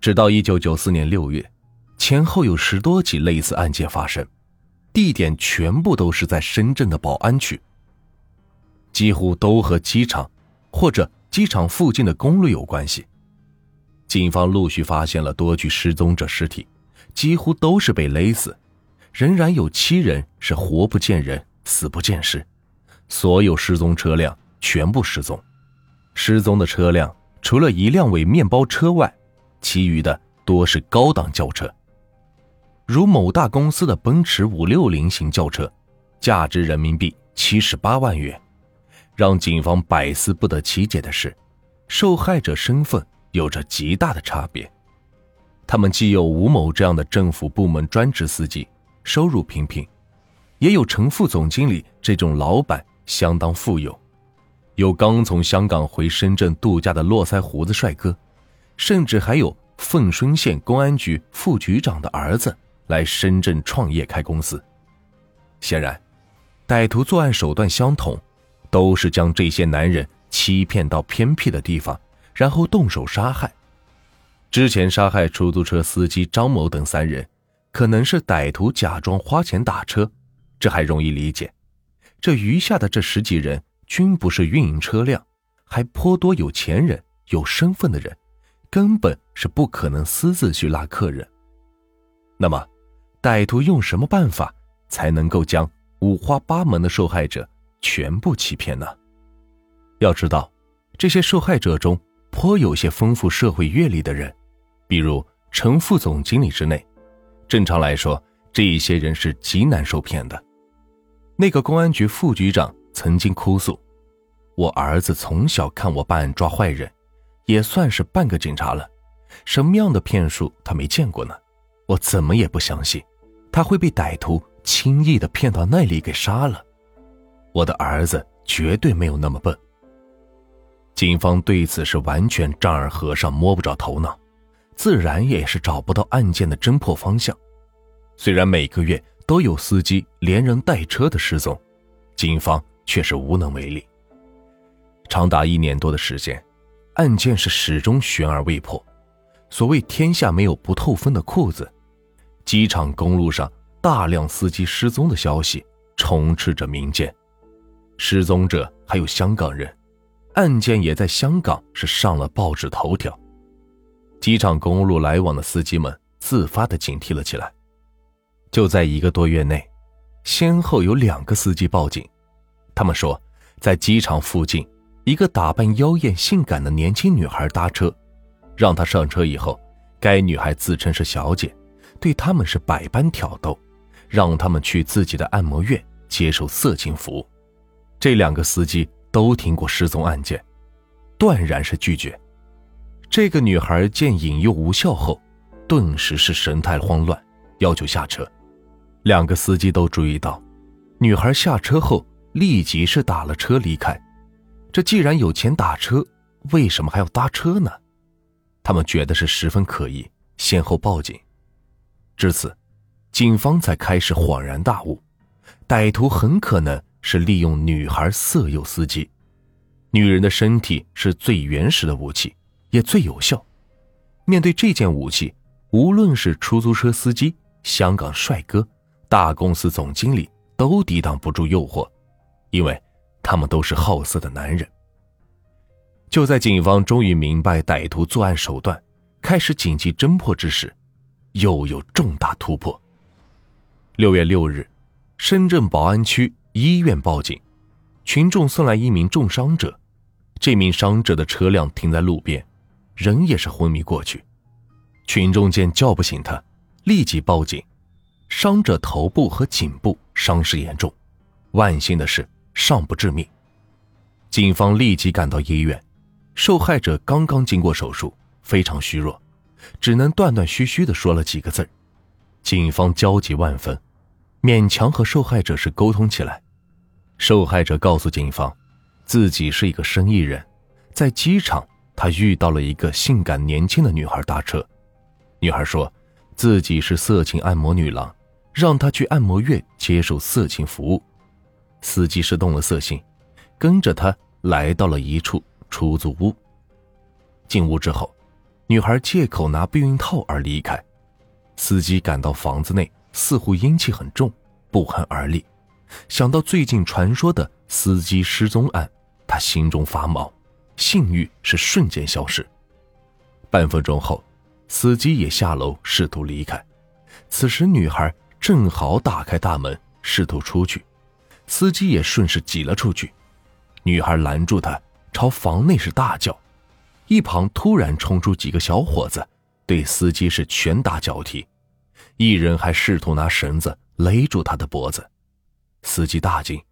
直到一九九四年六月，前后有十多起类似案件发生，地点全部都是在深圳的宝安区，几乎都和机场或者机场附近的公路有关系。警方陆续发现了多具失踪者尸体，几乎都是被勒死，仍然有七人是活不见人，死不见尸，所有失踪车辆全部失踪。失踪的车辆除了一辆为面包车外，其余的多是高档轿车，如某大公司的奔驰五六零型轿车，价值人民币七十八万元。让警方百思不得其解的是，受害者身份。有着极大的差别，他们既有吴某这样的政府部门专职司机，收入平平，也有陈副总经理这种老板，相当富有，有刚从香港回深圳度假的络腮胡子帅哥，甚至还有凤顺县公安局副局长的儿子来深圳创业开公司。显然，歹徒作案手段相同，都是将这些男人欺骗到偏僻的地方。然后动手杀害。之前杀害出租车司机张某等三人，可能是歹徒假装花钱打车，这还容易理解。这余下的这十几人均不是运营车辆，还颇多有钱人、有身份的人，根本是不可能私自去拉客人。那么，歹徒用什么办法才能够将五花八门的受害者全部欺骗呢？要知道，这些受害者中。颇有些丰富社会阅历的人，比如陈副总经理之内，正常来说，这一些人是极难受骗的。那个公安局副局长曾经哭诉：“我儿子从小看我办案抓坏人，也算是半个警察了，什么样的骗术他没见过呢？我怎么也不相信，他会被歹徒轻易的骗到那里给杀了。我的儿子绝对没有那么笨。”警方对此是完全丈二和尚摸不着头脑，自然也是找不到案件的侦破方向。虽然每个月都有司机连人带车的失踪，警方却是无能为力。长达一年多的时间，案件是始终悬而未破。所谓“天下没有不透风的裤子”，机场公路上大量司机失踪的消息充斥着民间，失踪者还有香港人。案件也在香港是上了报纸头条，机场公路来往的司机们自发的警惕了起来。就在一个多月内，先后有两个司机报警，他们说，在机场附近，一个打扮妖艳性感的年轻女孩搭车，让她上车以后，该女孩自称是小姐，对他们是百般挑逗，让他们去自己的按摩院接受色情服务。这两个司机。都听过失踪案件，断然是拒绝。这个女孩见引诱无效后，顿时是神态慌乱，要求下车。两个司机都注意到，女孩下车后立即是打了车离开。这既然有钱打车，为什么还要搭车呢？他们觉得是十分可疑，先后报警。至此，警方才开始恍然大悟，歹徒很可能。是利用女孩色诱司机，女人的身体是最原始的武器，也最有效。面对这件武器，无论是出租车司机、香港帅哥、大公司总经理，都抵挡不住诱惑，因为他们都是好色的男人。就在警方终于明白歹徒作案手段，开始紧急侦破之时，又有重大突破。六月六日，深圳宝安区。医院报警，群众送来一名重伤者。这名伤者的车辆停在路边，人也是昏迷过去。群众见叫不醒他，立即报警。伤者头部和颈部伤势严重，万幸的是尚不致命。警方立即赶到医院，受害者刚刚经过手术，非常虚弱，只能断断续续的说了几个字警方焦急万分。勉强和受害者是沟通起来，受害者告诉警方，自己是一个生意人，在机场他遇到了一个性感年轻的女孩搭车，女孩说自己是色情按摩女郎，让他去按摩院接受色情服务，司机是动了色心，跟着他来到了一处出租屋，进屋之后，女孩借口拿避孕套而离开。司机感到房子内，似乎阴气很重，不寒而栗。想到最近传说的司机失踪案，他心中发毛，性欲是瞬间消失。半分钟后，司机也下楼试图离开。此时，女孩正好打开大门，试图出去，司机也顺势挤了出去。女孩拦住他，朝房内是大叫。一旁突然冲出几个小伙子，对司机是拳打脚踢，一人还试图拿绳子勒住他的脖子。司机大惊，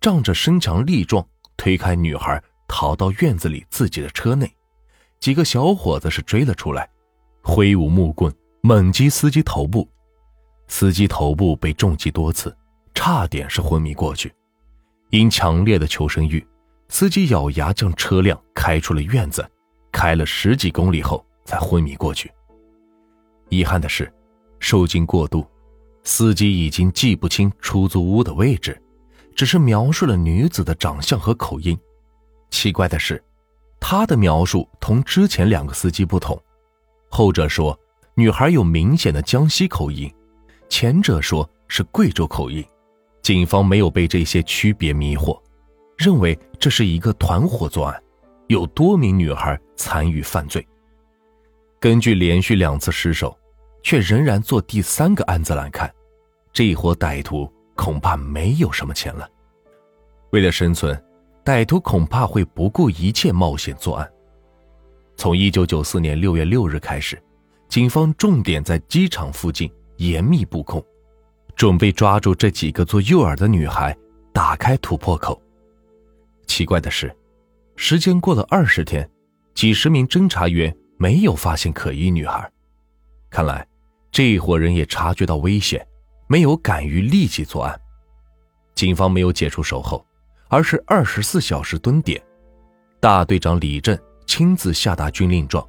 仗着身强力壮，推开女孩，逃到院子里自己的车内。几个小伙子是追了出来，挥舞木棍猛击司机头部，司机头部被重击多次，差点是昏迷过去。因强烈的求生欲，司机咬牙将车辆开出了院子，开了十几公里后才昏迷过去。遗憾的是，受惊过度。司机已经记不清出租屋的位置，只是描述了女子的长相和口音。奇怪的是，他的描述同之前两个司机不同，后者说女孩有明显的江西口音，前者说是贵州口音。警方没有被这些区别迷惑，认为这是一个团伙作案，有多名女孩参与犯罪。根据连续两次失手，却仍然做第三个案子来看。这伙歹徒恐怕没有什么钱了。为了生存，歹徒恐怕会不顾一切冒险作案。从一九九四年六月六日开始，警方重点在机场附近严密布控，准备抓住这几个做诱饵的女孩，打开突破口。奇怪的是，时间过了二十天，几十名侦查员没有发现可疑女孩。看来，这伙人也察觉到危险。没有敢于立即作案，警方没有解除守候，而是二十四小时蹲点。大队长李振亲自下达军令状，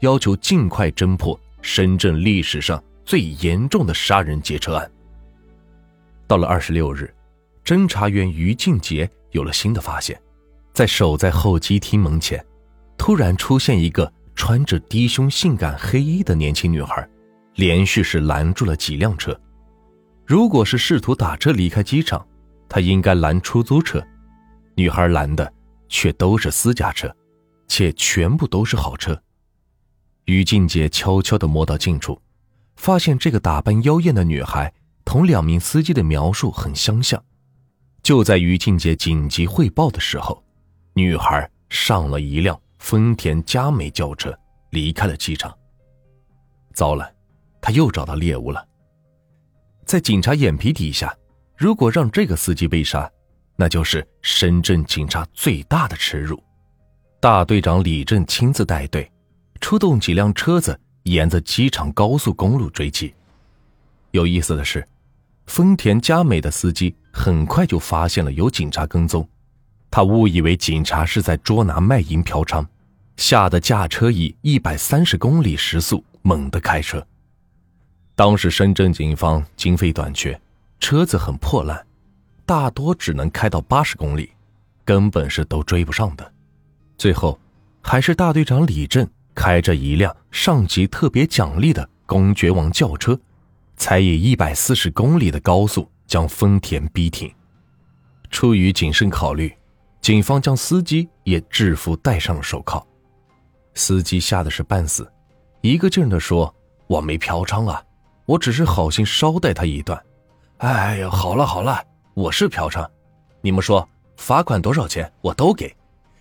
要求尽快侦破深圳历史上最严重的杀人劫车案。到了二十六日，侦查员于静杰有了新的发现，在守在候机厅门前，突然出现一个穿着低胸性感黑衣的年轻女孩，连续是拦住了几辆车。如果是试图打车离开机场，他应该拦出租车。女孩拦的却都是私家车，且全部都是好车。于静杰悄悄地摸到近处，发现这个打扮妖艳的女孩同两名司机的描述很相像。就在于静杰紧急汇报的时候，女孩上了一辆丰田佳美轿车，离开了机场。糟了，他又找到猎物了。在警察眼皮底下，如果让这个司机被杀，那就是深圳警察最大的耻辱。大队长李振亲自带队，出动几辆车子，沿着机场高速公路追击。有意思的是，丰田佳美的司机很快就发现了有警察跟踪，他误以为警察是在捉拿卖淫嫖娼，吓得驾车以一百三十公里时速猛地开车。当时深圳警方经费短缺，车子很破烂，大多只能开到八十公里，根本是都追不上的。最后，还是大队长李振开着一辆上级特别奖励的公爵王轿车，才以一百四十公里的高速将丰田逼停。出于谨慎考虑，警方将司机也制服，戴上了手铐。司机吓得是半死，一个劲儿的说：“我没嫖娼啊。”我只是好心捎带他一段，哎呀，好了好了，我是嫖娼，你们说罚款多少钱我都给，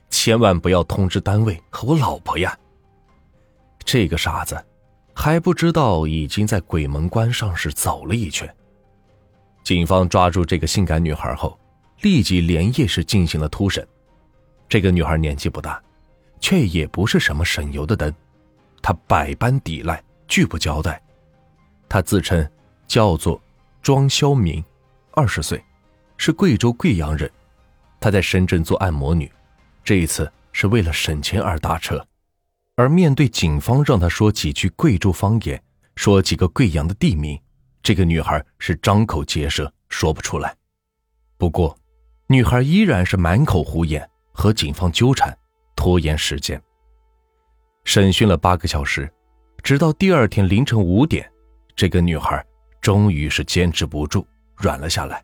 千万不要通知单位和我老婆呀。这个傻子还不知道已经在鬼门关上是走了一圈。警方抓住这个性感女孩后，立即连夜是进行了突审。这个女孩年纪不大，却也不是什么省油的灯，她百般抵赖，拒不交代。他自称叫做庄肖明，二十岁，是贵州贵阳人。他在深圳做按摩女，这一次是为了省钱而打车。而面对警方让他说几句贵州方言，说几个贵阳的地名，这个女孩是张口结舌说不出来。不过，女孩依然是满口胡言，和警方纠缠，拖延时间。审讯了八个小时，直到第二天凌晨五点，这个女孩终于是坚持不住，软了下来。